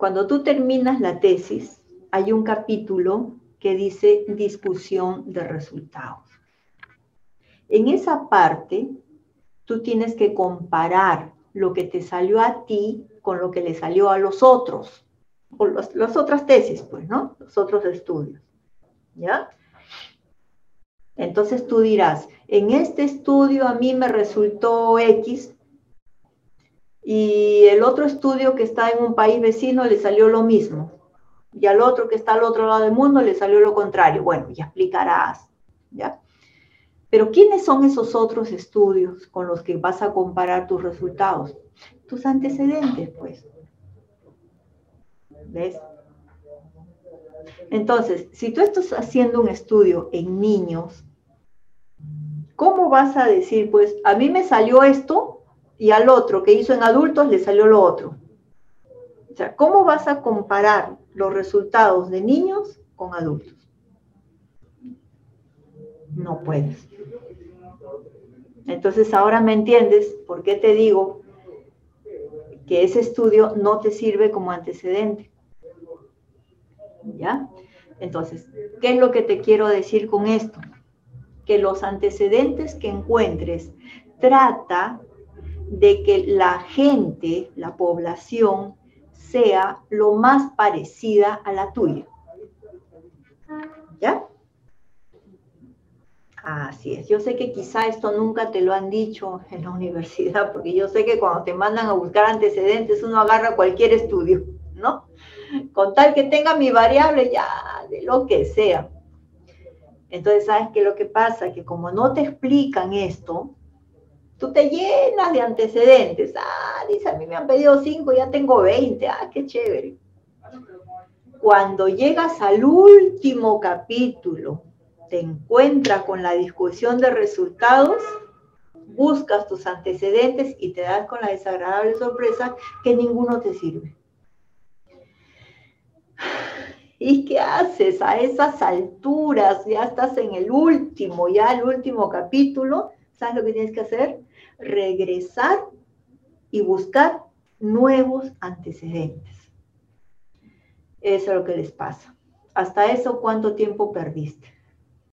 cuando tú terminas la tesis, hay un capítulo que dice discusión de resultados. En esa parte, tú tienes que comparar lo que te salió a ti con lo que le salió a los otros, o las otras tesis, pues, ¿no? Los otros estudios. ¿Ya? Entonces tú dirás, en este estudio a mí me resultó X y el otro estudio que está en un país vecino le salió lo mismo y al otro que está al otro lado del mundo le salió lo contrario. Bueno, ya explicarás, ¿ya? Pero ¿quiénes son esos otros estudios con los que vas a comparar tus resultados? Tus antecedentes, pues. ¿Ves? Entonces, si tú estás haciendo un estudio en niños, ¿cómo vas a decir, pues, a mí me salió esto y al otro que hizo en adultos le salió lo otro? O sea, ¿cómo vas a comparar los resultados de niños con adultos? No puedes. Entonces ahora me entiendes por qué te digo que ese estudio no te sirve como antecedente. ¿Ya? Entonces, ¿qué es lo que te quiero decir con esto? Que los antecedentes que encuentres trata de que la gente, la población, sea lo más parecida a la tuya. ¿Ya? Así es. Yo sé que quizá esto nunca te lo han dicho en la universidad, porque yo sé que cuando te mandan a buscar antecedentes uno agarra cualquier estudio, ¿no? Con tal que tenga mi variable ya de lo que sea. Entonces, ¿sabes qué lo que pasa? Que como no te explican esto, tú te llenas de antecedentes. Ah, dice, a mí me han pedido cinco, ya tengo 20. Ah, qué chévere. Cuando llegas al último capítulo, te encuentras con la discusión de resultados, buscas tus antecedentes y te das con la desagradable sorpresa que ninguno te sirve. ¿Y qué haces a esas alturas? Ya estás en el último, ya el último capítulo. ¿Sabes lo que tienes que hacer? Regresar y buscar nuevos antecedentes. Eso es lo que les pasa. Hasta eso, ¿cuánto tiempo perdiste?